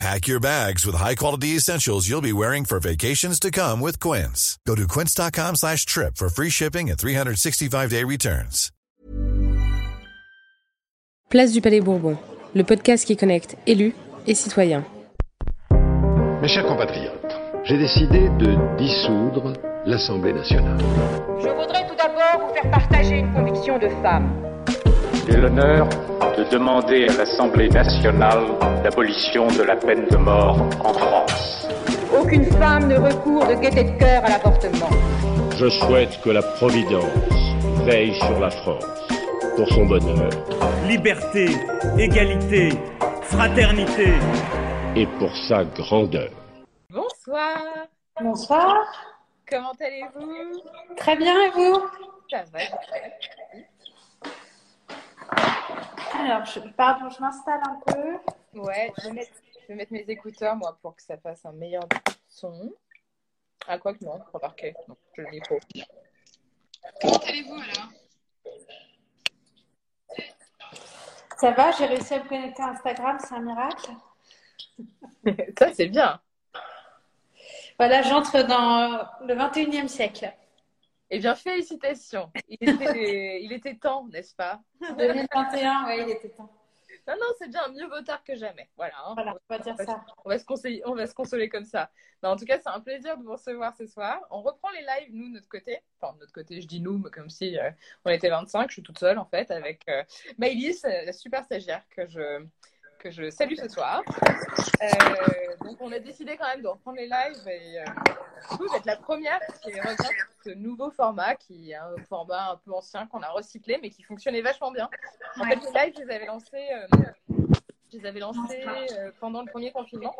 Pack your bags with high-quality essentials you'll be wearing for vacations to come with Quince. Go to quince.com slash trip for free shipping and 365-day returns. Place du Palais Bourbon, le podcast qui connecte élus et citoyens. Mes chers compatriotes, j'ai décidé de dissoudre l'Assemblée nationale. Je voudrais tout d'abord vous faire partager une conviction de femme. J'ai l'honneur de demander à l'Assemblée nationale l'abolition de la peine de mort en France. Aucune femme ne recourt de gaieté de cœur à l'avortement. Je souhaite que la Providence veille sur la France pour son bonheur Liberté, égalité, fraternité. et pour sa grandeur. Bonsoir, Bonsoir. comment allez-vous? Très bien, et vous? Ça va Alors, je, pardon, je m'installe un peu. Ouais, je vais, mettre, je vais mettre mes écouteurs, moi, pour que ça fasse un meilleur son. Ah, quoi que non, remarquez, non, je le micro. Comment allez-vous alors? Ça va, j'ai réussi à me connecter à Instagram, c'est un miracle. Ça, c'est bien. Voilà, j'entre dans le 21e siècle. Eh bien, félicitations. Il était, il était temps, n'est-ce pas? 2021, oui, il était temps. Non, non, c'est bien, mieux vaut tard que jamais. Voilà. hein. Voilà, on va dire ça. On va, se conseiller, on va se consoler comme ça. Mais en tout cas, c'est un plaisir de vous recevoir ce soir. On reprend les lives, nous, de notre côté. Enfin, de notre côté, je dis nous, mais comme si euh, on était 25. Je suis toute seule, en fait, avec euh, Maëlys, euh, la super stagiaire que je, que je salue ce soir. Euh, donc, on a décidé quand même de reprendre les lives et euh, du coup, d'être la première qui revient sur ce nouveau format, qui est un format un peu ancien qu'on a recyclé, mais qui fonctionnait vachement bien. En fait, les lives, je les avais lancés, euh, je les avais lancés euh, pendant le premier confinement.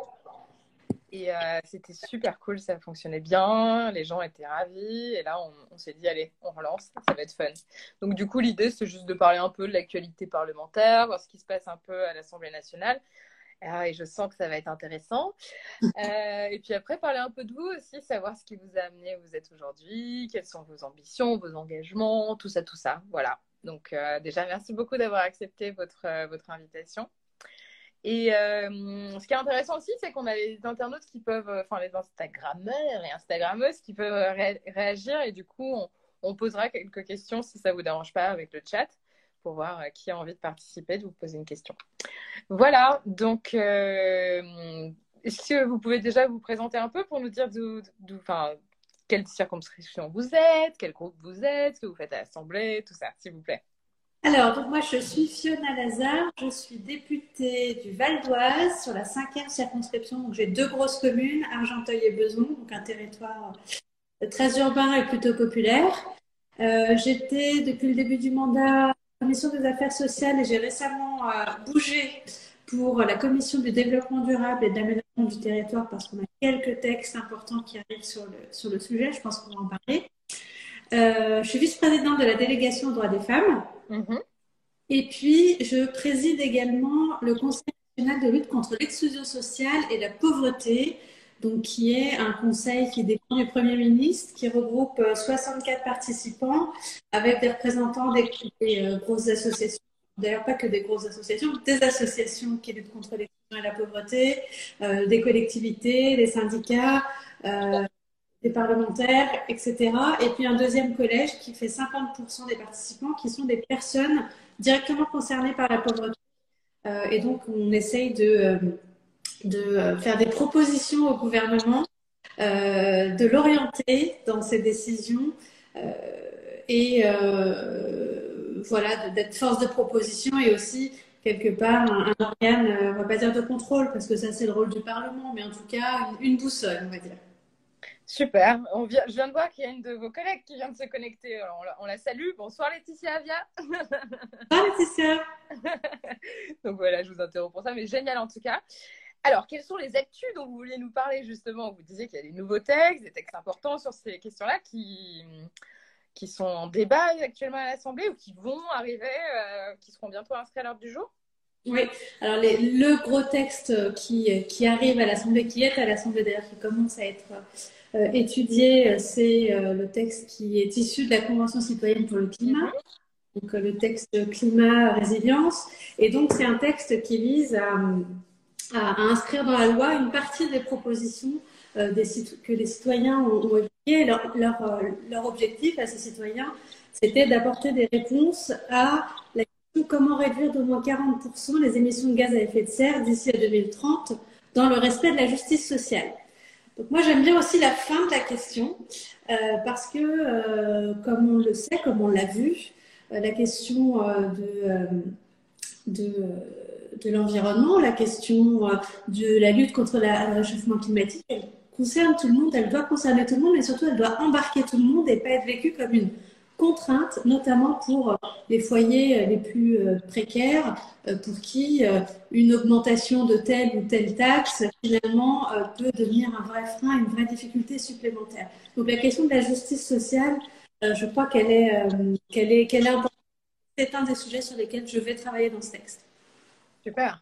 Et euh, c'était super cool, ça fonctionnait bien, les gens étaient ravis. Et là, on, on s'est dit, allez, on relance, ça va être fun. Donc, du coup, l'idée, c'est juste de parler un peu de l'actualité parlementaire, voir ce qui se passe un peu à l'Assemblée nationale. Ah, et je sens que ça va être intéressant. Euh, et puis après, parler un peu de vous aussi, savoir ce qui vous a amené où vous êtes aujourd'hui, quelles sont vos ambitions, vos engagements, tout ça, tout ça. Voilà. Donc, euh, déjà, merci beaucoup d'avoir accepté votre, votre invitation. Et euh, ce qui est intéressant aussi, c'est qu'on a les internautes qui peuvent, euh, enfin les Instagrammeurs et Instagrammeuses qui peuvent euh, ré- réagir et du coup, on, posera quelques questions si ça vous dérange pas avec le chat pour voir qui a envie de participer, de vous poser une question. Voilà, donc euh, est-ce que vous pouvez déjà vous présenter un peu pour nous dire d'où- enfin, quelle circonscription vous êtes, quel groupe vous êtes, ce que vous faites à l'Assemblée, tout ça, s'il vous plaît. Alors, moi, je suis Fiona Lazare, je suis députée du Val d'Oise sur la cinquième circonscription. Donc, j'ai deux grosses communes, Argenteuil et Beson, donc un territoire très urbain et plutôt populaire. Euh, j'étais depuis le début du mandat commission des affaires sociales et j'ai récemment euh, bougé pour la commission du développement durable et de du territoire parce qu'on a quelques textes importants qui arrivent sur le sujet. Je pense qu'on va en parler. Euh, je suis vice-présidente de la délégation aux droits des femmes. Mhm. Et puis, je préside également le Conseil national de lutte contre l'exclusion sociale et la pauvreté, donc qui est un conseil qui dépend du Premier ministre, qui regroupe euh, 64 participants avec des représentants des, des, euh, grosses associations. D'ailleurs, pas que des grosses associations, des associations qui luttent contre l'exclusion et la pauvreté, euh, des collectivités, des syndicats, euh, parlementaires, etc. Et puis un deuxième collège qui fait 50% des participants qui sont des personnes directement concernées par la pauvreté. Euh, et donc, on essaye de, euh, de faire des propositions au gouvernement, euh, de l'orienter dans ses décisions et voilà, d'être force de proposition et aussi quelque part un, organe, on va pas dire de contrôle parce que ça c'est le rôle du Parlement, mais en tout cas une, une boussole, on va dire. Super. On vient, je viens de voir qu'il y a une de vos collègues qui vient de se connecter. On, la, on la salue. Bonsoir Laetitia Avia. Ah, Laetitia Donc voilà, je vous interromps pour ça, mais génial en tout cas. Alors, quelles sont les actus dont vous vouliez nous parler justement? Vous disiez qu'il y a des nouveaux textes, des textes importants sur ces questions-là qui, qui sont en débat actuellement à l'Assemblée ou qui vont arriver, qui seront bientôt inscrits à l'ordre du jour? Oui, alors les, le gros texte qui, qui arrive à l'Assemblée, qui est à l'Assemblée d'ailleurs, qui commence à être euh, étudié, c'est euh, le texte qui est issu de la Convention citoyenne pour le climat, donc euh, le texte climat résilience. Et donc c'est un texte qui vise à, inscrire dans la loi une partie des propositions que les citoyens ont, évoquées. Leur, leur, objectif à ces citoyens, c'était d'apporter des réponses à la comment réduire d'au moins 40% les émissions de gaz à effet de serre d'ici à 2030 dans le respect de la justice sociale? Donc moi j'aime bien aussi la fin de la question euh, parce que euh, comme on le sait, comme on l'a vu, euh, la question de, de, de l'environnement, la question de la lutte contre le réchauffement climatique, elle concerne tout le monde, elle doit concerner tout le monde, mais surtout elle doit embarquer tout le monde et pas être vécue comme une contraintes, notamment pour euh, les foyers euh, les plus euh, précaires, pour qui une augmentation de telle ou telle taxe, finalement, peut devenir un vrai frein, une vraie difficulté supplémentaire. Donc la question de la justice sociale, je crois qu'elle est, qu'elle est, qu'elle est importante. C'est un des sujets sur lesquels je vais travailler dans ce texte. Super.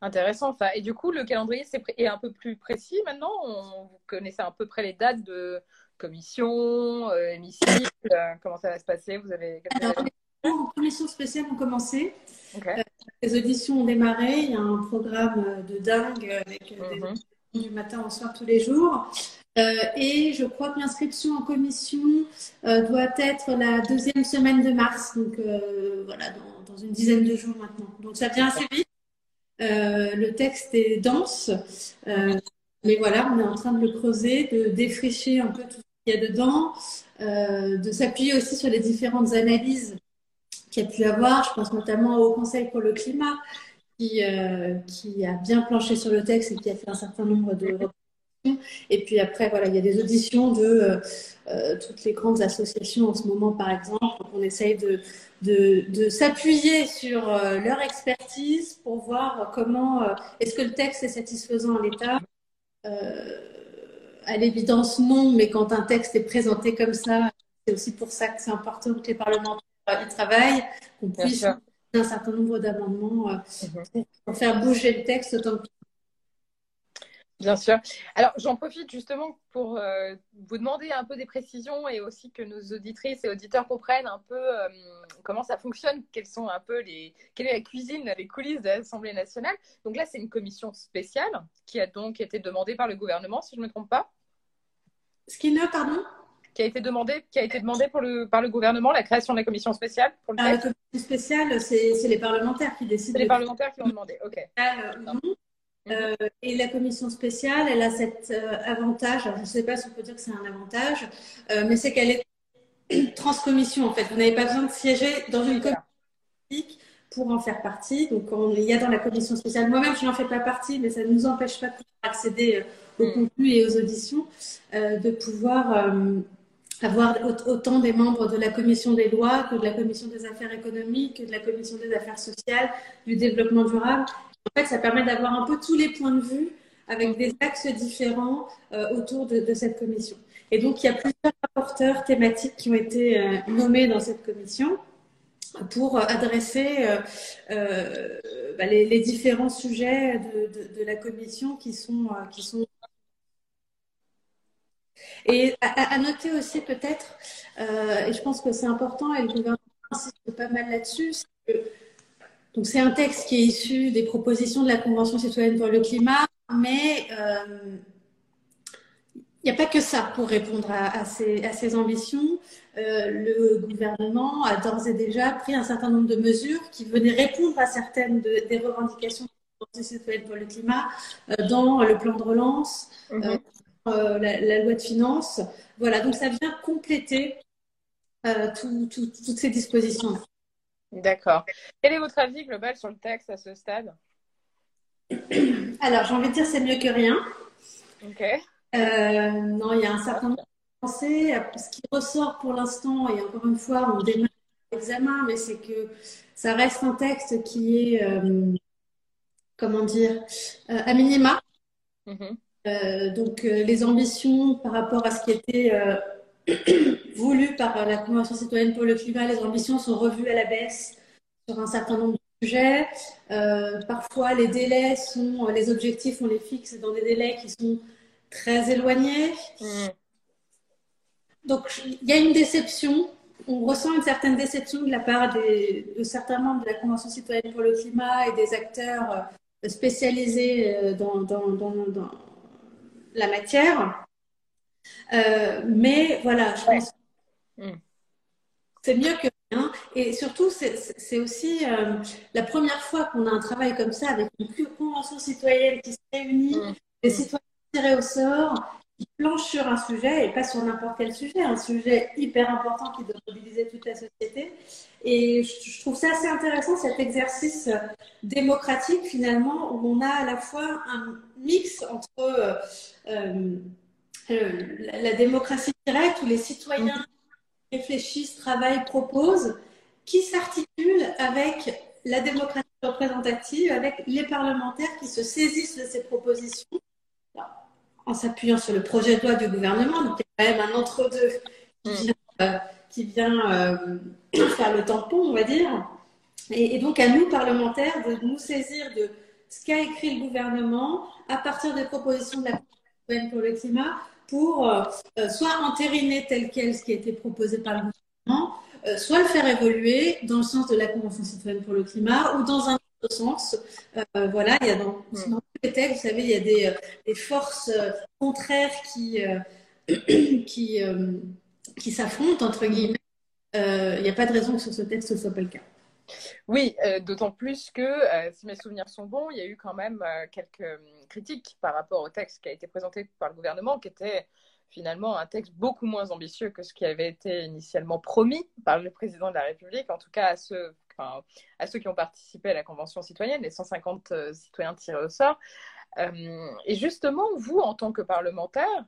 Intéressant ça. Et du coup, le calendrier est un peu plus précis maintenant? Vous connaissez à peu près les dates de, commission, euh, hémicycle Comment ça va se passer? Vous avez Alors, les commissions spéciales ont commencé. Euh, les auditions ont démarré. Il y a un programme de dingue avec des mhm. du matin au soir tous les jours. et je crois que l'inscription en commission doit être la deuxième semaine de mars, donc voilà, dans, dans, une dizaine de jours maintenant. Donc ça vient assez vite. le texte est dense, mais voilà, on est en train de le creuser, de défricher un peu tout dedans, euh, de s'appuyer aussi sur les différentes analyses qu'il y a pu avoir. Je pense notamment au Conseil pour le climat, qui, euh, qui a bien planché sur le texte et qui a fait un certain nombre de recommandations. Et puis après, voilà, il y a des auditions de euh, toutes les grandes associations en ce moment, par exemple. on essaye de, de s'appuyer sur leur expertise pour voir comment est-ce que le texte est satisfaisant à l'État à l'évidence, non, mais quand un texte est présenté comme ça, c'est aussi pour ça que c'est important que les parlementaires y travaillent, qu'on puisse faire un certain nombre d'amendements euh, mhm. pour faire bouger le texte autant que Bien sûr. Alors, j'en profite justement pour euh, vous demander un peu des précisions et aussi que nos auditrices et auditeurs comprennent un peu euh, comment ça fonctionne, quelles sont un peu les, quelle est la cuisine, les coulisses de l'Assemblée nationale. Donc là, c'est une commission spéciale qui a donc été demandée par le gouvernement, si je ne me trompe pas. Ce qui ne, pardon? Qui a été demandé, qui a été demandé pour le, par le gouvernement, la création de la commission spéciale pour le ah, La commission spéciale, c'est les parlementaires qui décident. C'est les parlementaires qui ont demandé, ok. Euh, et la commission spéciale, elle a cet euh, avantage, je ne sais pas si on peut dire que c'est un avantage, euh, mais c'est qu'elle est transcommission en fait. Vous n'avez pas besoin de siéger dans une commission pour en faire partie. Donc il y a dans la commission spéciale, moi-même je n'en fais pas partie, mais ça ne nous empêche pas de pouvoir accéder au mm. contenu et aux auditions, de pouvoir avoir autant des membres de la commission des lois que de la commission des affaires économiques, que de la commission des affaires sociales, du développement durable en fait, ça permet d'avoir un peu tous les points de vue avec des axes différents euh, autour de, cette commission. Et donc, il y a plusieurs rapporteurs thématiques qui ont été euh, nommés dans cette commission pour adresser euh, bah, les, différents sujets de, de, la commission qui sont, qui sont et à, noter aussi peut-être, et je pense que c'est important, et le gouvernement insiste pas mal là-dessus, c'est que donc c'est un texte qui est issu des propositions de la Convention citoyenne pour le climat, mais euh, il n'y a pas que ça pour répondre à, ces, ambitions. Euh, le gouvernement a d'ores et déjà pris un certain nombre de mesures qui venaient répondre à certaines des revendications de la Convention citoyenne pour le climat euh, dans le plan de relance, mhm. la, loi de finances. Voilà, donc ça vient compléter toutes ces dispositions-là. D'accord. Quel est votre avis global sur le texte à ce stade Alors, j'ai envie de dire c'est mieux que rien. Ok. Euh, non, il y a un certain nombre de pensées. Ce qui ressort pour l'instant, et encore une fois, on démarre l'examen, mais c'est que ça reste un texte qui est, euh, comment dire, euh, à minima. Mm-hmm. donc, les ambitions par rapport à ce qui était voulues par la Convention citoyenne pour le climat, les ambitions sont revues à la baisse sur un certain nombre de sujets. Euh, parfois, les délais sont, les objectifs, on les fixe dans des délais qui sont très éloignés. Mm. Donc, il y a une déception. On ressent une certaine déception de la part des, de certains membres de la Convention citoyenne pour le climat et des acteurs spécialisés euh, dans, dans, dans, dans la matière. Euh, mais voilà, je pense Mm. c'est mieux que rien. Et surtout, c'est aussi euh, la première fois qu'on a un travail comme ça avec une convention citoyenne qui se réunit, Mm. des citoyens tirés au sort, qui planchent sur un sujet et pas sur n'importe quel sujet, un sujet hyper important qui doit mobiliser toute la société. Et je, je trouve ça assez intéressant cet exercice démocratique finalement où on a à la fois un mix entre euh, la, la démocratie directe où les citoyens réfléchissent, travaillent, proposent, qui s'articule avec la démocratie représentative, avec les parlementaires qui se saisissent de ces propositions en s'appuyant sur le projet de loi du gouvernement. Donc, il y a quand même un entre-deux qui vient, euh, qui vient euh, faire le tampon, on va dire. Et, et donc, à nous, parlementaires, de nous saisir de ce qu'a écrit le gouvernement à partir des propositions de la Convention citoyenne pour le climat pour euh, euh, soit entériner tel quel ce qui a été proposé par le gouvernement, euh, soit le faire évoluer dans le sens de la Convention citoyenne pour le climat ou dans un autre sens. Euh, voilà, il y a dans, dans tous les textes, vous savez, il y a des, des forces contraires qui, qui, qui s'affrontent, entre guillemets. Il n'y a pas de raison que sur ce texte ce ne soit pas le cas. Oui, euh, d'autant plus que, euh, si mes souvenirs sont bons, il y a eu quand même euh, quelques euh, critiques par rapport au texte qui a été présenté par le gouvernement, qui était finalement un texte beaucoup moins ambitieux que ce qui avait été initialement promis par le président de la République, en tout cas à ceux, à ceux qui ont participé à la Convention citoyenne, les 150 euh, citoyens tirés au sort. Et justement, vous, en tant que parlementaire,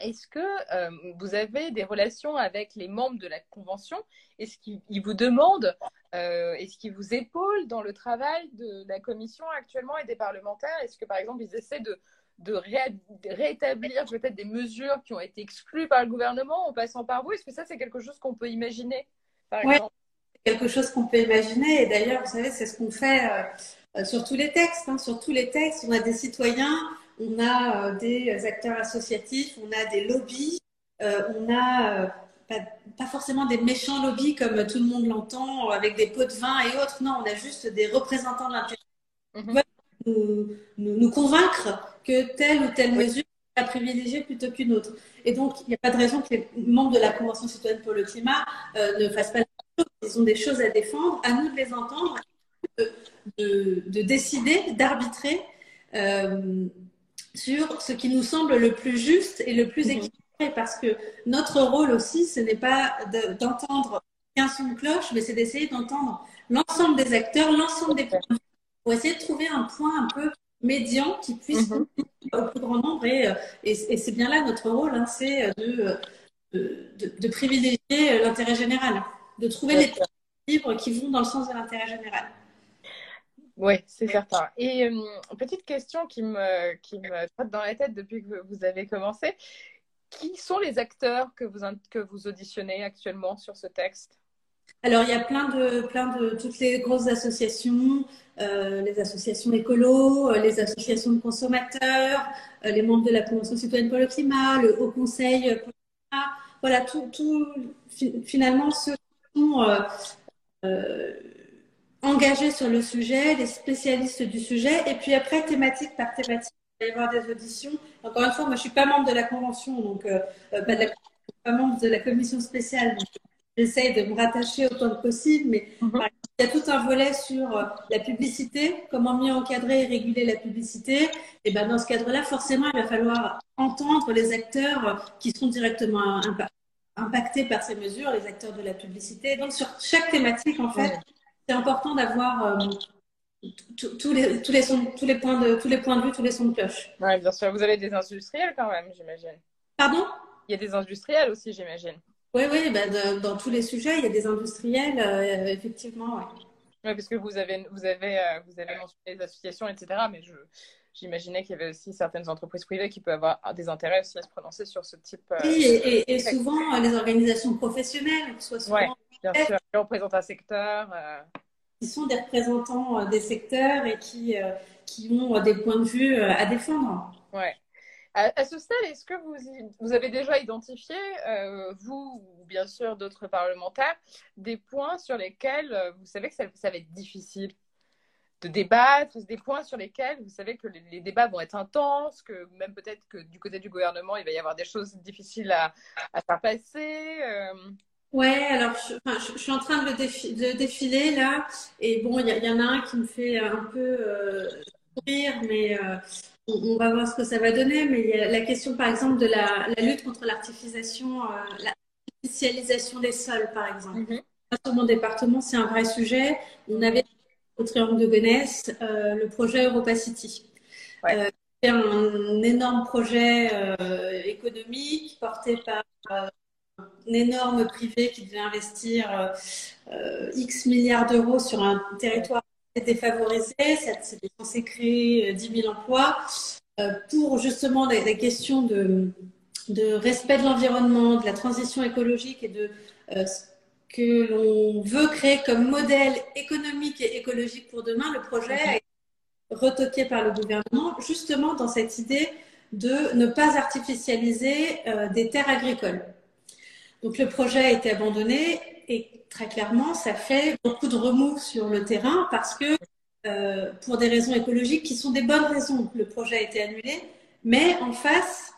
est-ce que euh, vous avez des relations avec les membres de la Convention? Est-ce qu'ils ils vous demandent, euh, est-ce qu'ils vous épaulent dans le travail de la Commission actuellement et des parlementaires? Est-ce que, par exemple, ils essaient de, de, ré- de rétablir peut-être des mesures qui ont été exclues par le gouvernement en passant par vous? Est-ce que ça, c'est quelque chose qu'on peut imaginer, par Ouais. quelque chose qu'on peut imaginer. Et d'ailleurs, vous savez, c'est ce qu'on fait euh, sur tous les textes. hein. Sur tous les textes, on a des citoyens, on a euh, des acteurs associatifs, on a des lobbies, euh, on a euh, pas, pas forcément des méchants lobbies comme tout le monde l'entend, avec des pots de vin et autres. Non, on a juste des représentants de l'intérêt qui veulent nous, nous, nous convaincre que telle ou telle Oui. mesure est à privilégier plutôt qu'une autre. Et donc, il n'y a pas de raison que les membres de la Convention citoyenne pour le climat euh, ne fassent pas la chose. Ils ont des choses à défendre, à nous de les entendre, de, de, de décider, d'arbitrer euh, sur ce qui nous semble le plus juste et le plus équilibré. Parce que notre rôle aussi, ce n'est pas de- d'entendre qu'un son de cloche, mais c'est d'essayer d'entendre l'ensemble des acteurs, l'ensemble des vue, pour essayer de trouver un point un peu médian qui puisse Mhm. au plus grand nombre. Et, euh, et, et c'est bien là notre rôle, hein, c'est de, de, de, privilégier l'intérêt général, de trouver les livres qui vont dans le sens de l'intérêt général. Oui, c'est certain. Et euh, petite question qui me, qui me trotte dans la tête depuis que vous avez commencé. Qui sont les acteurs que vous, que vous auditionnez actuellement sur ce texte? Alors, il y a plein de, plein de toutes les grosses associations, euh, les associations écolos, euh, les associations de consommateurs, euh, les membres de la Convention citoyenne pour le climat, le Haut Conseil pour le climat. Voilà, tout, tout fi- finalement, ceux qui sont euh, euh, engagés sur le sujet, les spécialistes du sujet, et puis après, thématique par thématique, il va y avoir des auditions. Encore une fois, moi, je suis pas membre de la Convention, donc euh, euh, pas, de la, pas membre de la commission spéciale, donc j'essaye de me rattacher autant que possible, mais Mhm. il y a tout un volet sur euh, la publicité, comment mieux encadrer et réguler la publicité. Et ben dans ce cadre-là, forcément, il va falloir entendre les acteurs qui sont directement impa- impactés par ces mesures, les acteurs de la publicité. Donc sur chaque thématique, en fait, c'est important d'avoir euh, tous- les, tous, les sons- tous, les points de, tous les points de vue, tous les sons de cloche. Oui, bien sûr. Vous avez des industriels quand même, j'imagine. Pardon? Il y a des industriels aussi, j'imagine. Oui, oui, ben, de- dans tous les sujets, il y a des industriels, euh, effectivement. ouais. Oui, parce que vous avez, vous avez, euh, vous avez mentionné les associations, etc. Mais je, j'imaginais qu'il y avait aussi certaines entreprises privées qui peuvent avoir des intérêts aussi à se prononcer sur ce type. oui, et, et, souvent les organisations professionnelles, soit souvent. Ouais, bien sûr, qui représentent un secteur. Qui sont des représentants des secteurs et qui, qui ont des points de vue à défendre. Ouais. À, ce stade, est-ce que vous, vous, avez déjà identifié, euh, vous ou bien sûr d'autres parlementaires, des points sur lesquels euh, vous savez que ça, ça, va être difficile de débattre, des points sur lesquels vous savez que les, débats vont être intenses, que même peut-être que du côté du gouvernement, il va y avoir des choses difficiles à, à faire passer euh... Ouais, alors je, enfin, je, suis en train de, de défiler là, et bon, il y, y, en a un qui me fait un peu euh, rire, mais euh, on, va voir ce que ça va donner, mais il y a la question, par exemple, de la, la lutte contre l'artificialisation, euh, l'artificialisation des sols, par exemple. Mm Sur mon département, c'est un vrai sujet. On avait au Triangle de Gonesse euh, le projet Europa City. Ouais. Euh, c'est un énorme projet euh, économique porté par euh, énorme privé qui devait investir X milliards d'euros sur un territoire défavorisé. C'était censé créer 10 euh, 000 emplois euh, pour justement des, questions de, respect de l'environnement, de la transition écologique et de euh, ce que l'on veut créer comme modèle économique et écologique pour demain. Le projet a été retoqué par le gouvernement justement dans cette idée de ne pas artificialiser des terres agricoles. Donc le projet a été abandonné et très clairement, ça fait beaucoup de remous sur le terrain parce que euh, pour des raisons écologiques qui sont des bonnes raisons, le projet a été annulé. Mais en face,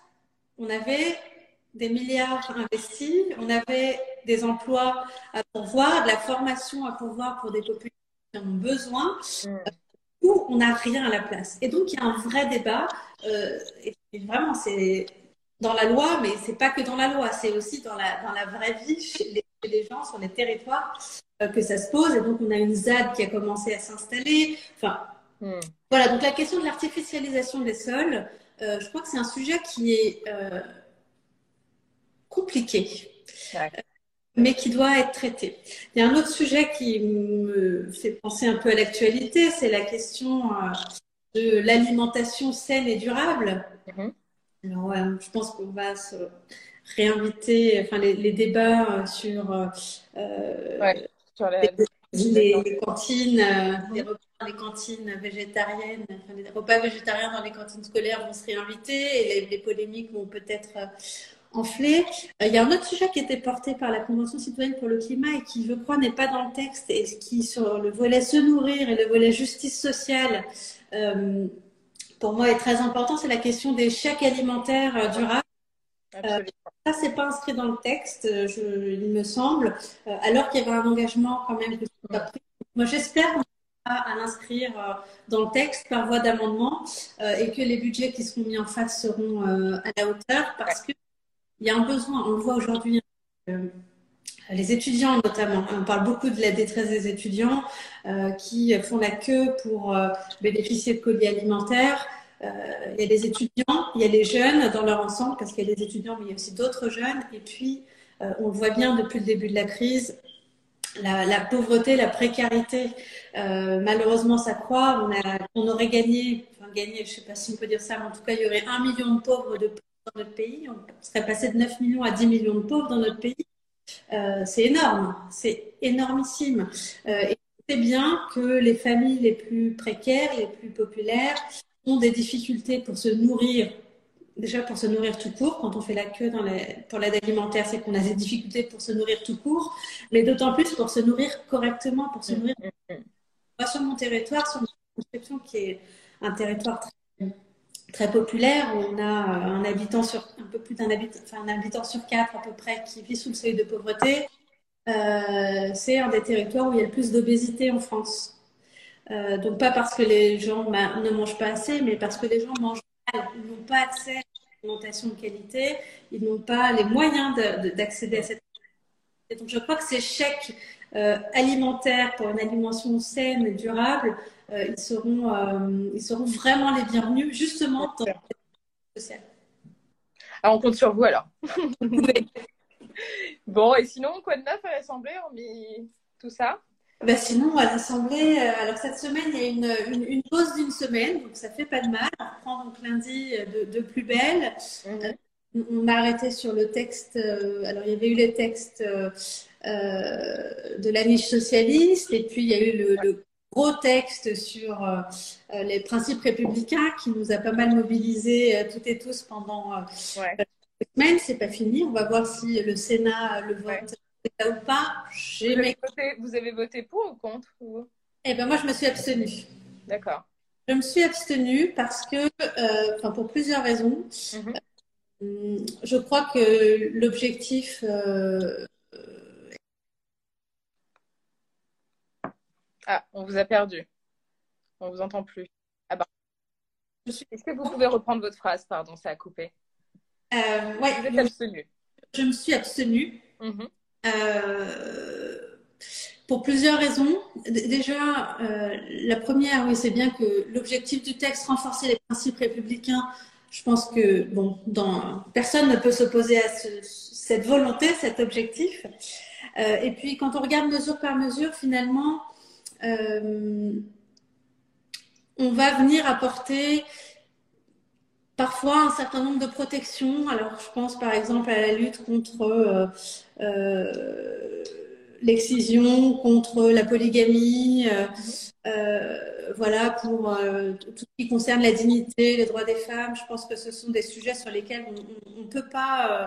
on avait des milliards investis, on avait des emplois à pourvoir, de la formation à pourvoir pour des populations qui en ont besoin, mm. où on n'a rien à la place. Et donc, il y a un vrai débat. Euh, et vraiment, c'est dans la loi, mais c'est pas que dans la loi, c'est aussi dans la, dans la vraie vie chez les, chez les gens sur les territoires euh, que ça se pose. Et donc, on a une ZAD qui a commencé à s'installer. Enfin, hmm. voilà. Donc, la question de l'artificialisation des sols, euh, je crois que c'est un sujet qui est euh, compliqué. Mais qui doit être traité. Il y a un autre sujet qui me fait penser un peu à l'actualité, c'est la question de l'alimentation saine et durable. Mm-hmm. Alors, ouais, je pense qu'on va se réinviter, enfin, les, les débats euh, sur, euh, ouais, sur les, les, les, cantines, euh, les, repas dans les cantines végétariennes, enfin, les repas végétariens dans les cantines scolaires vont se réinviter et les, polémiques vont peut-être euh, enfler. Il y a un autre sujet qui était porté par la Convention citoyenne pour le climat et qui, je crois, n'est pas dans le texte et qui, sur le volet se nourrir et le volet justice sociale, euh, pour moi est très important, c'est la question des chèques alimentaires euh, durables. Euh, ça, c'est pas inscrit dans le texte, euh, je, il me semble, euh, alors qu'il y avait un engagement quand même. Moi, j'espère qu'on va à l'inscrire dans le texte par voie d'amendement et que les budgets qui seront mis en face seront à la hauteur parce qu'il y a un besoin. On le voit aujourd'hui les étudiants notamment. On parle beaucoup de la détresse des étudiants euh, qui font la queue pour euh, bénéficier de colis alimentaires. Euh, il y a les étudiants, il y a les jeunes dans leur ensemble, parce qu'il y a des étudiants, mais il y a aussi d'autres jeunes. Et puis, euh, on le voit bien depuis le début de la crise, la, la pauvreté, la précarité, euh, malheureusement, ça croît. On, a, on aurait gagné, enfin gagné, je ne sais pas si on peut dire ça, mais en tout cas, il y aurait un million de pauvres de dans notre pays. On serait passé de 9 millions à 10 millions de pauvres dans notre pays. Euh, c'est énorme, c'est énormissime. Euh, et c'est bien que les familles les plus précaires, les plus populaires, ont des difficultés pour se nourrir. Déjà pour se nourrir tout court, quand on fait la queue dans pour l'aide alimentaire, c'est qu'on a des difficultés pour se nourrir tout court, mais d'autant plus pour se nourrir correctement, pour se nourrir. Moi, sur mon territoire, sur mon qui est un territoire très très populaire. On a euh, un habitant sur un peu plus d'un habitant, enfin un habitant sur quatre à peu près qui vit sous le seuil de pauvreté. Euh, c'est un des territoires où il y a le plus d'obésité en France. Euh, donc pas parce que les gens ne mangent pas assez, mais parce que les gens mangent mal. Ils n'ont pas accès à une alimentation de qualité, ils n'ont pas les moyens d'accéder à cette et donc je crois que ces chèques alimentaires pour une alimentation saine et durable, ils, seront, euh, ils seront vraiment les bienvenus, justement dans le social. Alors, on compte sur vous alors. bon, et sinon, quoi de neuf à l'Assemblée hormis tout ça? Bah sinon, à l'Assemblée, euh, alors cette semaine, il y a une, une, une pause d'une semaine, donc ça fait pas de mal. On reprend donc lundi de, de plus belle. Mhm. On a arrêté sur le texte, euh, alors il y avait eu les textes euh, euh, de la niche socialiste, et puis il y a eu le, le gros texte sur euh, euh, les principes républicains qui nous a pas mal mobilisés euh, toutes et tous pendant euh, Ouais. semaines. C'est pas fini. On va voir si le Sénat le vote Ouais. ou pas. Vous avez, mes... voté, vous avez voté pour ou contre ou... Eh ben moi, je me suis abstenue. D'accord. Je me suis abstenue parce que, enfin pour plusieurs raisons. Mhm. Hum, Je crois que l'objectif Ah, on vous a perdu. On vous entend plus. Ah bah. Est-ce que vous pouvez reprendre votre phrase? Pardon, ça a coupé. euh, ouais, Vous êtes donc, abstenu. je me suis abstenue Mhm. euh, pour plusieurs raisons. D- Déjà, euh, la première, oui, c'est bien que l'objectif du texte, renforcer les principes républicains, je pense que bon, dans, personne ne peut s'opposer à ce- cette volonté, cet objectif. Euh, et puis, quand on regarde mesure par mesure, finalement, on va venir apporter parfois un certain nombre de protections. Alors, je pense par exemple à la lutte contre euh, euh, l'excision, contre la polygamie, euh, euh, voilà, pour euh, tout ce qui concerne la dignité, les droits des femmes. Je pense que ce sont des sujets sur lesquels on ne peut pas, euh,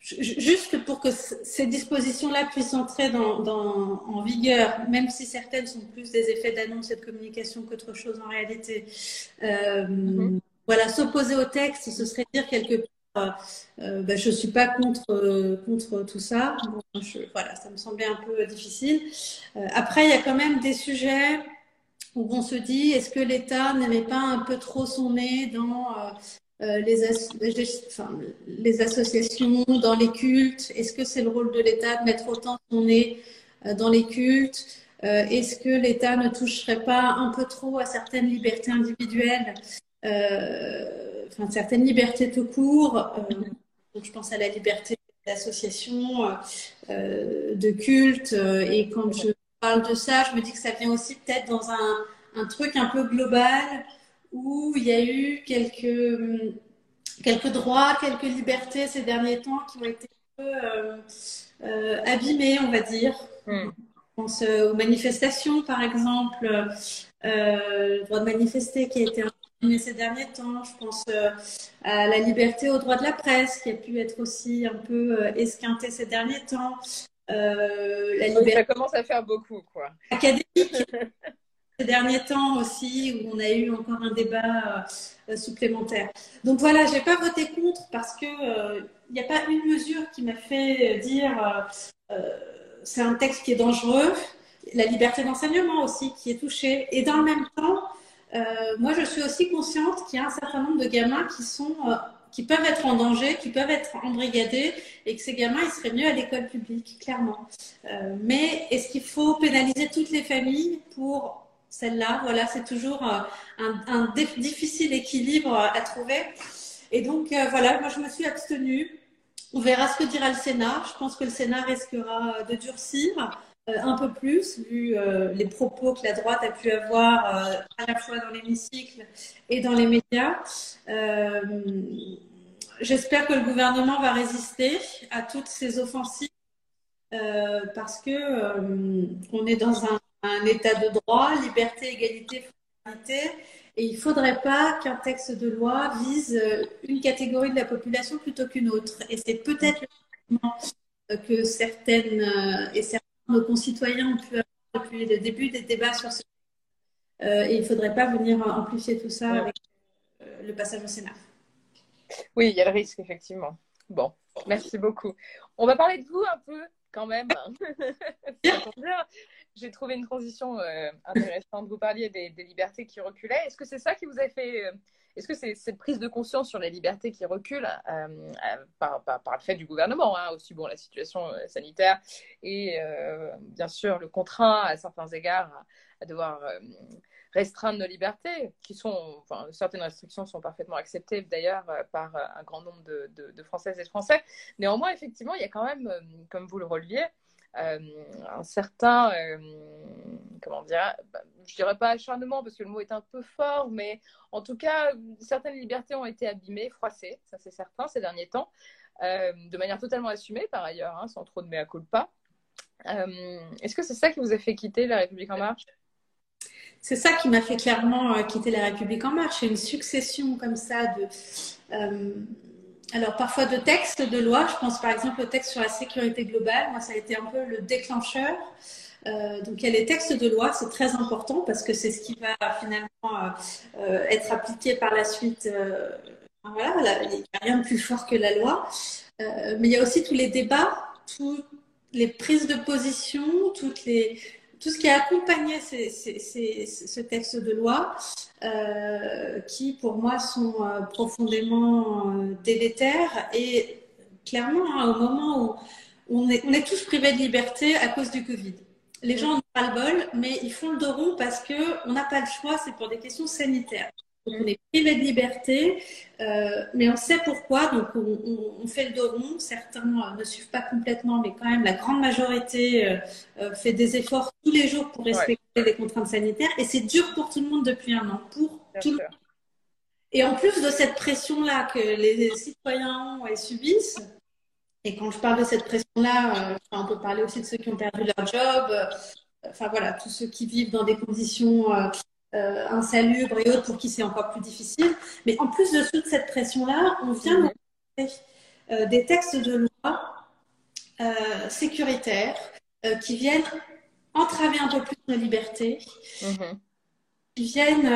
juste pour que ces dispositions-là puissent entrer dans, dans- en vigueur, même si certaines sont plus des effets d'annonce et de communication qu'autre chose en réalité. Euh, Mhm. Voilà, s'opposer au texte, ce serait dire quelque part, euh, euh, ben, je ne suis pas contre, euh, contre tout ça. Bon, je- voilà, ça me semblait un peu difficile. Après, il y a quand même des sujets où on se dit, est-ce que l'État met pas un peu trop son nez dans les, as- les- associations, dans les cultes? Est-ce que c'est le rôle de l'État de mettre autant son nez euh, dans les cultes? Euh, est-ce que l'État ne toucherait pas un peu trop à certaines libertés individuelles? euh, enfin, certaines libertés tout court. Euh, donc, je pense à la liberté d'association, euh, euh, de culte. euh, et quand je parle de ça, je me dis que ça vient aussi peut-être dans un truc un peu global où il y a eu quelques, hum, quelques droits, quelques libertés ces derniers temps qui ont été un peu euh, euh, abîmées, on va dire. Mm. Je pense euh, aux manifestations, par exemple, euh, le droit de manifester qui a été imprimé ces derniers temps. Je pense euh, à la liberté au droit de la presse qui a pu être aussi un peu euh, esquintée ces derniers temps. Euh, la Oui, liberté ça commence à faire beaucoup, quoi. académique ces derniers temps aussi, où on a eu encore un débat euh, supplémentaire. Donc voilà, je n'ai pas voté contre parce que euh, il n'y a pas une mesure qui m'a fait dire euh, euh, c'est un texte qui est dangereux. La liberté d'enseignement aussi qui est touchée. Et dans le même temps, euh, moi je suis aussi consciente qu'il y a un certain nombre de gamins qui sont euh, qui peuvent être en danger, qui peuvent être embrigadés, et que ces gamins, ils seraient mieux à l'école publique, clairement. Euh, mais est-ce qu'il faut pénaliser toutes les familles pour celle-là Voilà, c'est toujours euh, un, difficile équilibre à trouver. Et donc, euh, voilà, moi, je me suis abstenue. On verra ce que dira le Sénat. Je pense que le Sénat risquera de durcir euh, un peu plus, vu euh, les propos que la droite a pu avoir euh, à la fois dans l'hémicycle et dans les médias. Euh, J'espère que le gouvernement va résister à toutes ces offensives euh, parce que euh, on est dans un, un état de droit, liberté, égalité, fraternité, et il ne faudrait pas qu'un texte de loi vise euh, une catégorie de la population plutôt qu'une autre. Et c'est peut-être le euh, que certaines euh, et certains de nos concitoyens ont pu avoir depuis le début des débats sur ce euh, et il ne faudrait pas venir amplifier tout ça avec euh, le passage au Sénat. Oui, il y a le risque, effectivement. Bon, merci beaucoup. On va parler de vous un peu, quand même. J'ai trouvé une transition euh, intéressante. Vous parliez des, des libertés qui reculaient. Est-ce que c'est ça qui vous a fait. euh, Est-ce que c'est cette prise de conscience sur les libertés qui reculent euh, par, par- par le fait du gouvernement, hein, aussi bon, la situation sanitaire et bien sûr le contraint à certains égards à, à devoir restreindre nos libertés, qui sont, enfin, certaines restrictions sont parfaitement acceptées d'ailleurs euh, par euh, un grand nombre de, Françaises et de Français. Néanmoins, effectivement, il y a quand même, euh, comme vous le releviez, un certain, comment dire, bah, je dirais pas acharnement parce que le mot est un peu fort, mais en tout cas, certaines libertés ont été abîmées, froissées, ça c'est certain, ces derniers temps, de manière totalement assumée par ailleurs, hein, sans trop de mea culpa. Est-ce que c'est ça qui vous a fait quitter la République en marche? C'est ça qui m'a fait clairement euh, quitter la République en marche. C'est une succession comme ça de, euh, alors parfois de textes de loi. Je pense par exemple au texte sur la sécurité globale. Moi, ça a été un peu le déclencheur. Euh, donc il y a les textes de loi, c'est très important parce que c'est ce qui va finalement être appliqué par la suite. voilà, il n'y a rien de plus fort que la loi. mais il y a aussi tous les débats, toutes les prises de position, toutes les tout ce qui a accompagné ce texte de loi, euh, qui pour moi sont euh, profondément euh, délétères et clairement hein, au moment où on est, on est, tous privés de liberté à cause du Covid. Les gens n'ont pas le bol, mais ils font le dos rond parce qu'on n'a pas le choix, c'est pour des questions sanitaires on est privé de liberté, euh, mais on sait pourquoi. Donc on, fait le dos rond. Certains euh, ne suivent pas complètement, mais quand même la grande majorité euh, fait des efforts tous les jours pour respecter les contraintes sanitaires. Et c'est dur pour tout le monde depuis un an, pour tout le monde. Et en plus de cette pression-là que les citoyens ont et subissent, et quand je parle de cette pression-là, on peut parler aussi de ceux qui ont perdu leur job, enfin voilà, tous ceux qui vivent dans des conditions euh, insalubres et autres pour qui c'est encore plus difficile. Mais en plus de toute cette pression-là, on vient de euh, des textes de loi euh, sécuritaires euh, qui viennent entraver un peu plus nos libertés, mm-hmm. qui viennent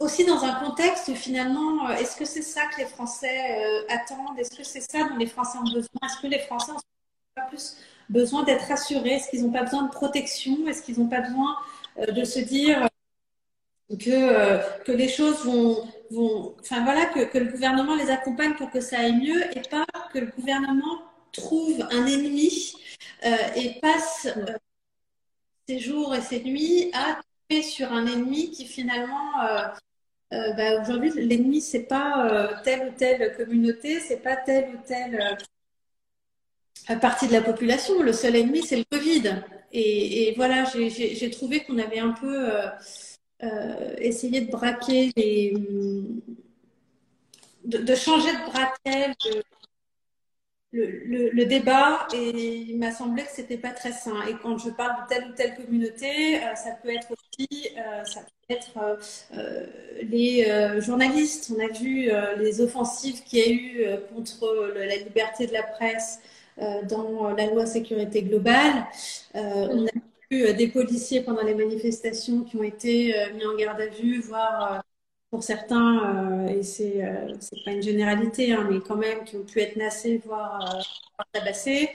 aussi dans un contexte où finalement, est-ce que c'est ça que les Français attendent? Est-ce que c'est ça dont les Français ont besoin? Est-ce que les Français ont pas plus besoin d'être rassurés? Est-ce qu'ils n'ont pas besoin de protection? Est-ce qu'ils n'ont pas besoin euh, de se dire que, euh, que les choses vont, vont enfin voilà, que, le gouvernement les accompagne pour que ça aille mieux et pas que le gouvernement trouve un ennemi euh, et passe ses jours et ses nuits à tomber sur un ennemi qui finalement bah, aujourd'hui l'ennemi c'est pas telle ou telle communauté, c'est pas telle ou telle partie de la population. Le seul ennemi c'est le Covid. Et, voilà, j'ai trouvé qu'on avait un peu euh, euh, essayé de braquer les. de, changer de braquet le, débat et il m'a semblé que c'était pas très sain. Et quand je parle de telle ou telle communauté, euh, ça peut être aussi, ça peut être les journalistes. On a vu les offensives qu'il y a eu contre la liberté de la presse dans la loi sécurité globale. Euh, on a vu euh, des policiers pendant les manifestations qui ont été mis en garde à vue, voire pour certains, et c'est c'est pas une généralité, hein, mais quand même qui ont pu être nassés, voire, tabassés.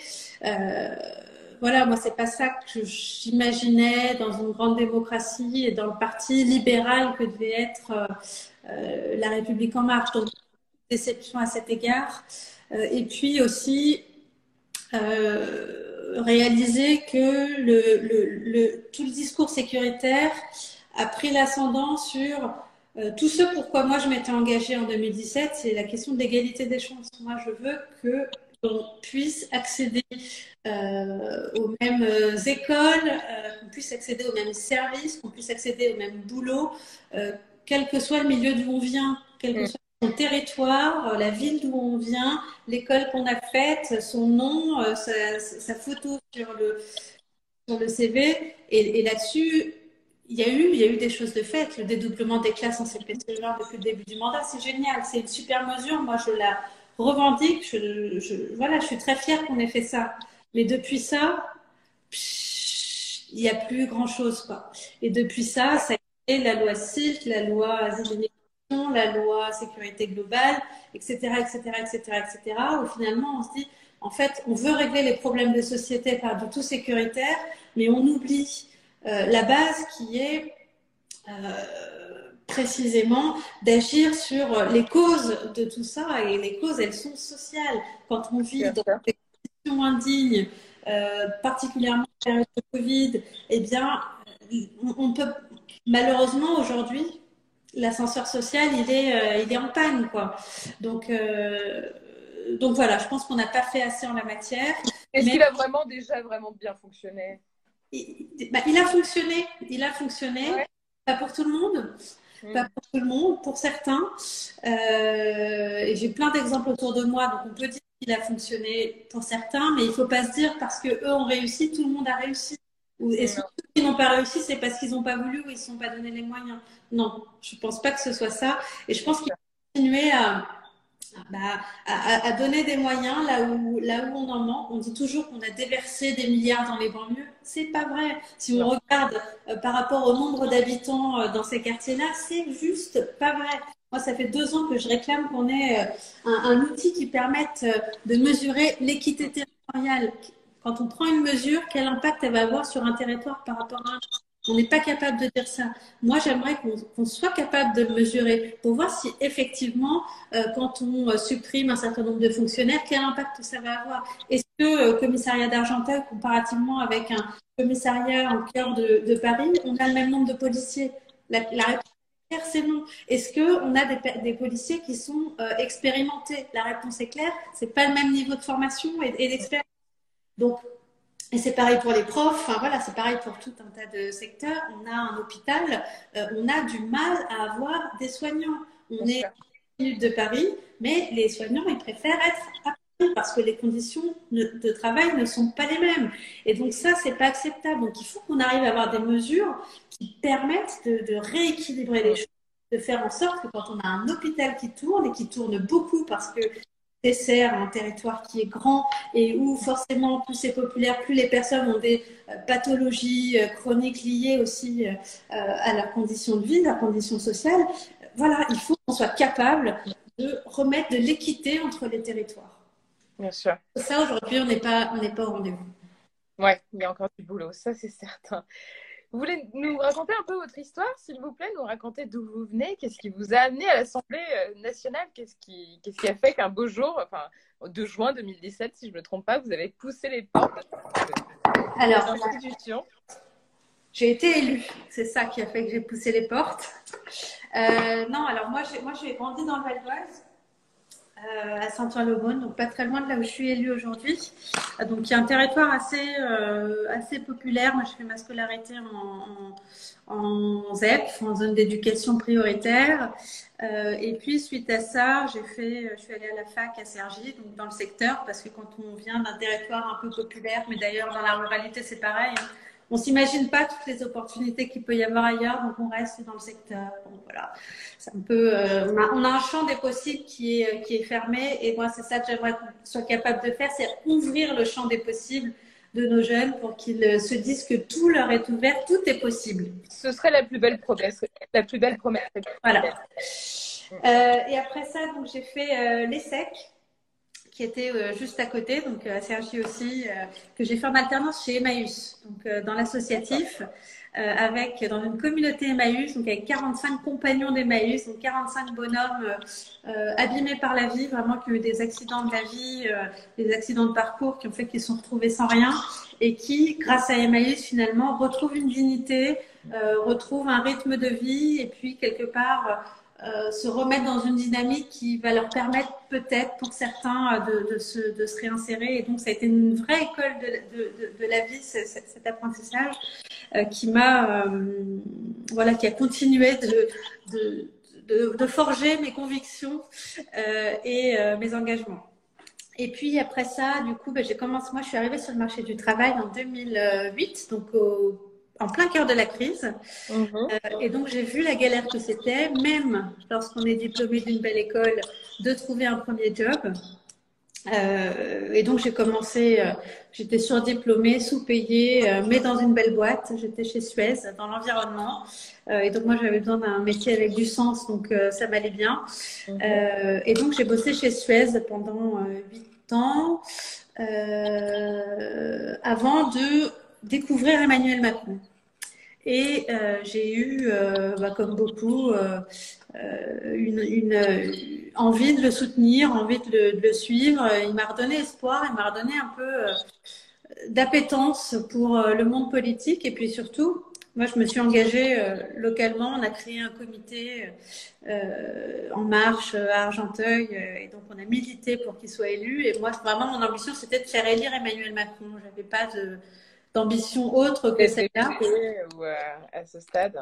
voilà, moi c'est pas ça que j'imaginais dans une grande démocratie et dans le parti libéral que devait être la République en marche. Donc déception à cet égard. et puis aussi euh, réaliser que le, le, tout le discours sécuritaire a pris l'ascendant sur euh, tout ce pourquoi moi je m'étais engagée en 2017, c'est la question de l'égalité des chances. Moi, je veux que l'on puisse accéder euh, aux mêmes écoles, qu'on puisse accéder aux mêmes services, qu'on puisse accéder au même boulot, quel que soit le milieu d'où on vient, quel que mm. soit son territoire, euh, la ville d'où on vient, l'école qu'on a faite, son nom, euh, sa, photo sur le, sur le CV. Et, là-dessus, il y, a eu, y a eu des choses de faites. Le dédoublement des classes en CPC depuis le début du mandat, c'est génial. C'est une super mesure. Moi, je la revendique. Je, voilà, je suis très fière qu'on ait fait ça. Mais depuis ça, il n'y a plus grand-chose. Et depuis ça, ça a été la loi CILT, la loi la loi sécurité globale, etc., etc., etc., etc., où finalement on se dit, en fait, on veut régler les problèmes de société par du tout sécuritaire, mais on oublie euh, la base qui est euh, précisément d'agir sur les causes de tout ça, et les causes, elles sont sociales. Quand on vit dans des conditions indignes, euh, particulièrement en période de Covid, eh bien, on peut malheureusement aujourd'hui l'ascenseur social, il est, euh, il est en panne, quoi. Donc, euh, donc voilà, je pense qu'on n'a pas fait assez en la matière. Est-ce qu'il a vraiment déjà vraiment bien fonctionné? Il, bah, il, a fonctionné, il a fonctionné, ouais. pas pour tout le monde, mmh. pas pour tout le monde, pour certains. Euh, et j'ai plein d'exemples autour de moi, donc on peut dire qu'il a fonctionné pour certains, mais il faut pas se dire parce que eux ont réussi, tout le monde a réussi. Et ceux qui n'ont pas réussi, c'est parce qu'ils n'ont pas voulu ou ils ne se sont pas donné les moyens? Non, je ne pense pas que ce soit ça. Et je pense qu'il faut continuer à, bah, à, à, donner des moyens là où, là où on en manque. On dit toujours qu'on a déversé des milliards dans les banlieues. C'est pas vrai. Si on regarde euh, par rapport au nombre d'habitants euh, dans ces quartiers-là, c'est juste pas vrai. Moi, ça fait deux ans que je réclame qu'on ait euh, un, un, outil qui permette de mesurer l'équité territoriale. Quand on prend une mesure, quel impact elle va avoir sur un territoire par rapport à un on n'est pas capable de dire ça. Moi, j'aimerais qu'on qu soit capable de mesurer pour voir si effectivement, euh, quand on euh, supprime un certain nombre de fonctionnaires, quel impact ça va avoir. Est-ce que euh, commissariat d'Argenteuil, comparativement avec un commissariat en cœur de, Paris, on a le même nombre de policiers? La, la réponse c'est non. Est-ce qu'on a des, policiers qui sont euh, expérimentés? La réponse est claire, c'est pas le même niveau de formation et d'expérience. Donc, et c'est pareil pour les profs, enfin voilà, c'est pareil pour tout un tas de secteurs. On a un hôpital, euh, on a du mal à avoir des soignants. On est à minutes de Paris, mais les soignants, ils préfèrent être à Paris parce que les conditions de travail ne sont pas les mêmes. Et donc ça, c'est pas acceptable. Donc il faut qu'on arrive à avoir des mesures qui permettent de, de rééquilibrer les choses, de faire en sorte que quand on a un hôpital qui tourne et qui tourne beaucoup parce que dessert un territoire qui est grand et où forcément plus c'est populaire, plus les personnes ont des euh, pathologies euh, chroniques liées aussi euh, à leurs conditions de vie, leurs conditions sociales. Voilà, il faut qu'on soit capable de remettre de l'équité entre les territoires. Bien sûr. Ça, aujourd'hui, on n'est pas, on n'est pas au rendez-vous. Ouais, il y a encore du boulot, ça c'est certain. Vous voulez nous raconter un peu votre histoire, s'il vous plaît, nous raconter d'où vous venez, qu'est-ce qui vous a amené à l'Assemblée nationale, qu'est-ce qui, qu'est-ce qui a fait qu'un beau jour, enfin, au 2 juin 2017, si je ne me trompe pas, vous avez poussé les portes de alors, l'institution J'ai été élue, c'est ça qui a fait que j'ai poussé les portes. Euh, non, alors moi, j'ai, moi, j'ai grandi dans le Val d'Oise. Euh, à Saint-Ouen-l'Aumône, donc pas très loin de là où je suis élue aujourd'hui. Donc il y a un territoire assez, euh, assez populaire. Moi, je fais ma scolarité en, en, en ZEP, en zone d'éducation prioritaire. Euh, et puis suite à ça, j'ai fait, je suis allée à la fac à Cergy, donc dans le secteur, parce que quand on vient d'un territoire un peu populaire, mais d'ailleurs dans la ruralité c'est pareil. Hein, on s'imagine pas toutes les opportunités qu'il peut y avoir ailleurs, donc on reste dans le secteur. Donc voilà, c'est un peu, euh, on, a, on, a, un champ des possibles qui est qui est fermé, et moi c'est ça que j'aimerais qu'on soit capable de faire, c'est ouvrir le champ des possibles de nos jeunes pour qu'ils se disent que tout leur est ouvert, tout est possible. Ce serait la plus belle promesse, la plus belle promesse. Voilà. Euh, et après ça, donc j'ai fait euh, l'ESSEC qui était euh, juste à côté, donc à Sergi aussi, euh, que j'ai fait en alternance chez Emmaüs, donc euh, dans l'associatif, avec dans une communauté Emmaüs, donc avec 45 compagnons d'Emmaüs, donc 45 bonhommes abîmés par la vie, vraiment qui ont eu des accidents de la vie, des accidents de parcours qui ont fait qu'ils sont retrouvés sans rien et qui, grâce à Emmaüs, finalement, retrouvent une dignité, retrouvent un rythme de vie et puis quelque part euh, se remettre dans une dynamique qui va leur permettre peut-être pour certains de, de, se, réinsérer. Et donc ça a été une vraie école de, la vie, cet, apprentissage euh, qui m'a, euh, voilà, qui a continué de, forger mes convictions euh, et euh, mes engagements. Et puis après ça, du coup, ben, j'ai. Moi, je suis arrivée sur le marché du travail en 2008, donc au en plein cœur de la crise. Mmh. Euh, et donc, j'ai vu la galère que c'était, même lorsqu'on est diplômé d'une belle école, de trouver un premier job. Euh, et donc, j'ai commencé, euh, j'étais surdiplômée, sous-payée, euh, mais dans une belle boîte. J'étais chez Suez, dans l'environnement. Et donc, moi, j'avais besoin d'un métier avec du sens, donc ça m'allait bien. Mmh. et donc, j'ai bossé chez Suez pendant huit ans, avant de découvrir Emmanuel Macron. Et euh, j'ai eu, euh, bah, comme beaucoup, euh, une, envie de le soutenir, envie de le, de le suivre. Il m'a redonné espoir, il m'a redonné un peu d'appétence pour le monde politique et puis surtout Moi, je me suis engagée localement. On a créé un comité en marche à Argenteuil et donc on a milité pour qu'il soit élu. Et moi, vraiment, mon ambition, c'était de faire élire Emmanuel Macron. J'avais pas d'ambition autre que celle-là. à ce stade?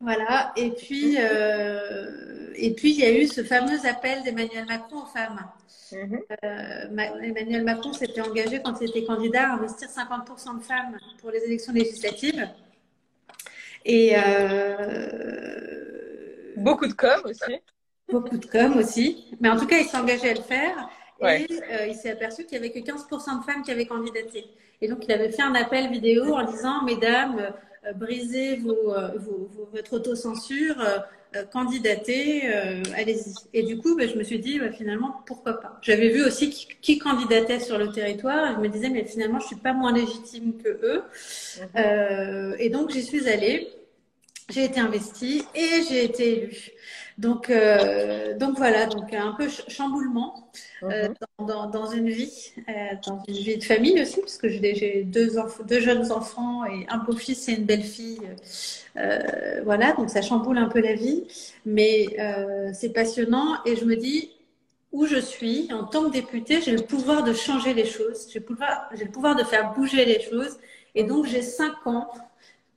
Voilà. Et puis, et puis, il y a eu ce fameux appel d'Emmanuel Macron aux femmes. Mhm. Emmanuel Macron s'était engagé quand il était candidat à investir 50% de femmes pour les élections législatives. Et euh, beaucoup de com aussi. Beaucoup de com aussi. Mais en tout cas, il s'est engagé à le faire. Et euh, il s'est aperçu qu'il n'y avait que 15% de femmes qui avaient candidaté. Et donc, il avait fait un appel vidéo en disant, Mesdames, euh, brisez vos, vos, votre autocensure, candidatez, allez-y. Et du coup, ben, je me suis dit, ben, finalement, pourquoi pas J'avais vu aussi qui, qui, candidatait sur le territoire. je me disais, mais finalement, je suis pas moins légitime que eux. Mhm. et donc, j'y suis allée j'ai été investie et j'ai été élue. Donc, euh, donc voilà, donc un peu chamboulement euh, mhm. dans, dans, une vie, euh, dans une vie de famille aussi, parce que j'ai deux, deux jeunes enfants et un beau-fils et une belle-fille. Euh, voilà, donc ça chamboule un peu la vie, mais c'est passionnant et je me dis où je suis en tant que députée, j'ai le pouvoir de changer les choses, j'ai le pouvoir, j'ai le pouvoir de faire bouger les choses, et donc j'ai cinq ans.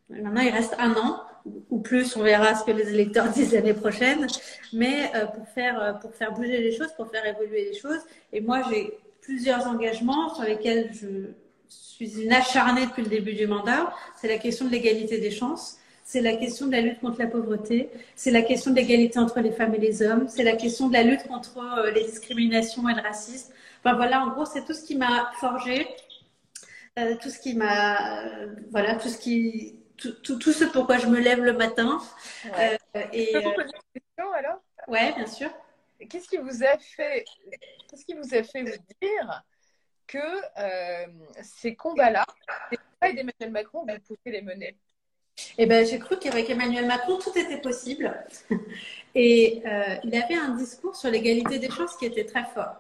Maintenant, il reste un an ou plus, on verra ce que les électeurs disent l'année prochaine, mais euh, pour, faire, euh, pour faire bouger les choses, pour faire évoluer les choses. Et moi, j'ai plusieurs engagements sur lesquels je suis une acharnée depuis le début du mandat. C'est la question de l'égalité des chances, c'est la question de la lutte contre la pauvreté, c'est la question de l'égalité entre les femmes et les hommes, c'est la question de la lutte contre euh, les discriminations et le racisme. Enfin voilà, en gros, c'est tout ce qui m'a forgé, tout ce qui m'a, voilà, tout ce qui tout, tout, ce pourquoi je me lève le matin. Euh, et, je peux vous poser une question alors? Ouais, bien sûr. Qu'est-ce qui vous a fait, qu'est-ce qui vous a fait vous dire que euh, ces combats-là, les combats d'Emmanuel Macron, vous pouvez les mener? Eh ben, j'ai cru qu'avec Emmanuel Macron, tout était possible. Et euh, il avait un discours sur l'égalité des chances qui était très fort.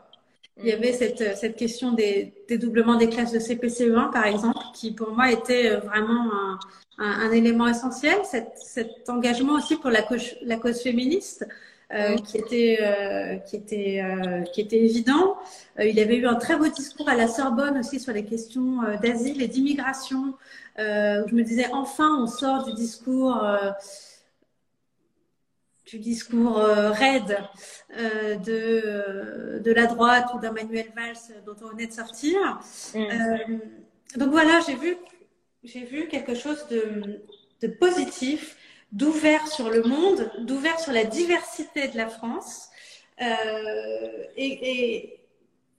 Il y avait cette, cette question des dédoublements des classes de CPCE1, par exemple, qui pour moi était vraiment un, un, élément essentiel, cet, cet, engagement aussi pour la cause, la cause féministe. Euh, qui était euh, qui était euh, qui était évident. Euh, il avait eu un très beau discours à la Sorbonne aussi sur les questions euh, d'asile et d'immigration. où je me disais enfin on sort du discours du discours raide de de la droite ou d'un Manuel Valls dont on venait de sortir. Mm. donc voilà, j'ai vu j'ai vu quelque chose de, de positif, d'ouvert sur le monde, d'ouvert sur la diversité de la France. Euh, et, et,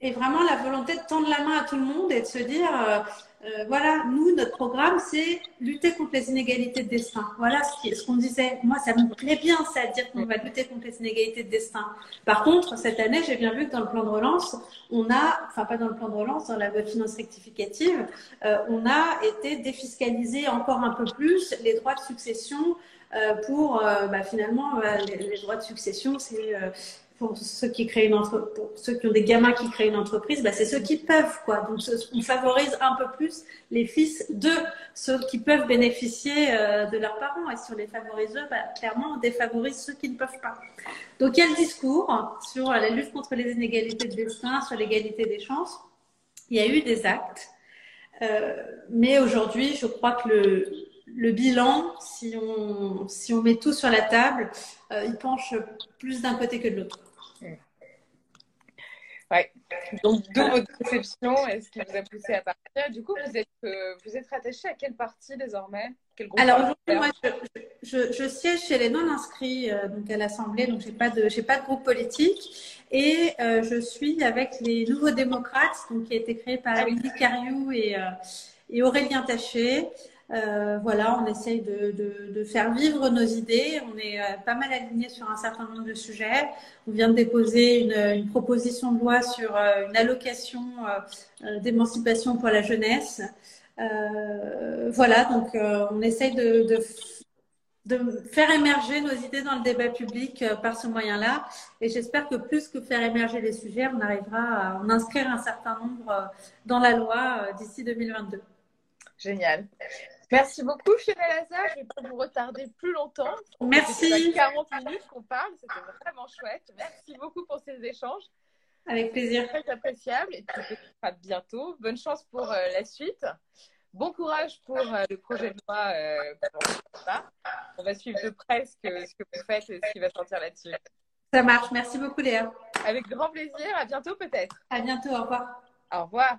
et, vraiment la volonté de tendre la main à tout le monde et de se dire, euh, euh, voilà, nous, notre programme, c'est lutter contre les inégalités de destin. Voilà ce, qu'on disait. Moi, ça me plaît bien, ça, de dire qu'on va lutter contre les inégalités de destin. Par contre, cette année, j'ai bien vu que dans le plan de relance, on a, enfin pas dans le plan de relance, dans la loi de finances rectificative, euh, on a été défiscalisé encore un peu plus les droits de succession pour, euh, bah, finalement, euh, les, les, droits de succession, c'est pour ceux qui créent une entre... pour ceux qui ont des gamins qui créent une entreprise, bah, c'est ceux qui peuvent quoi. Donc on favorise un peu plus les fils de ceux qui peuvent bénéficier euh, de leurs parents et si on les favorise eux, bah, clairement on défavorise ceux qui ne peuvent pas. Donc il y a le discours sur la lutte contre les inégalités de destin, sur l'égalité des chances. Il y a eu des actes, euh, mais aujourd'hui je crois que le le bilan, si on, si on met tout sur la table, euh, il penche plus d'un côté que de l'autre. Ouais. Donc, d'où votre déception et ce qui vous a poussé à partir. Du coup, vous êtes, euh, vous êtes rattaché à quelle partie désormais? Quel groupe Alors, aujourd'hui, moi, je, je, siège chez les non-inscrits euh, donc à l'Assemblée, donc je n'ai pas, de, pas de groupe politique. Et euh, je suis avec les Nouveaux Démocrates, donc, qui a été créé par ah Amélie Cariou et, et Aurélien Taché. Euh, voilà, on essaye de, faire vivre nos idées. On est euh, pas mal aligné sur un certain nombre de sujets. On vient de déposer une, proposition de loi sur euh, une allocation d'émancipation pour la jeunesse. voilà, donc on essaye de, de, de, faire émerger nos idées dans le débat public par ce moyen-là. Et j'espère que plus que faire émerger les sujets, on arrivera à en inscrire un certain nombre dans la loi d'ici 2022. Génial. Merci beaucoup, Chanel Hazard. Je ne vais pas vous retarder plus longtemps. Merci. C'était 40 minutes qu'on parle. C'était vraiment chouette. Merci beaucoup pour ces échanges. Avec plaisir. Très appréciable. Et puis à bientôt. Bonne chance pour euh, la suite. Bon courage pour euh, le projet de loi. euh. On va suivre de près ce que, ce que vous faites et ce qui va sortir là-dessus. Ça marche. Merci beaucoup, Léa. Avec grand plaisir. À bientôt peut-être. À bientôt. Au revoir. Au revoir.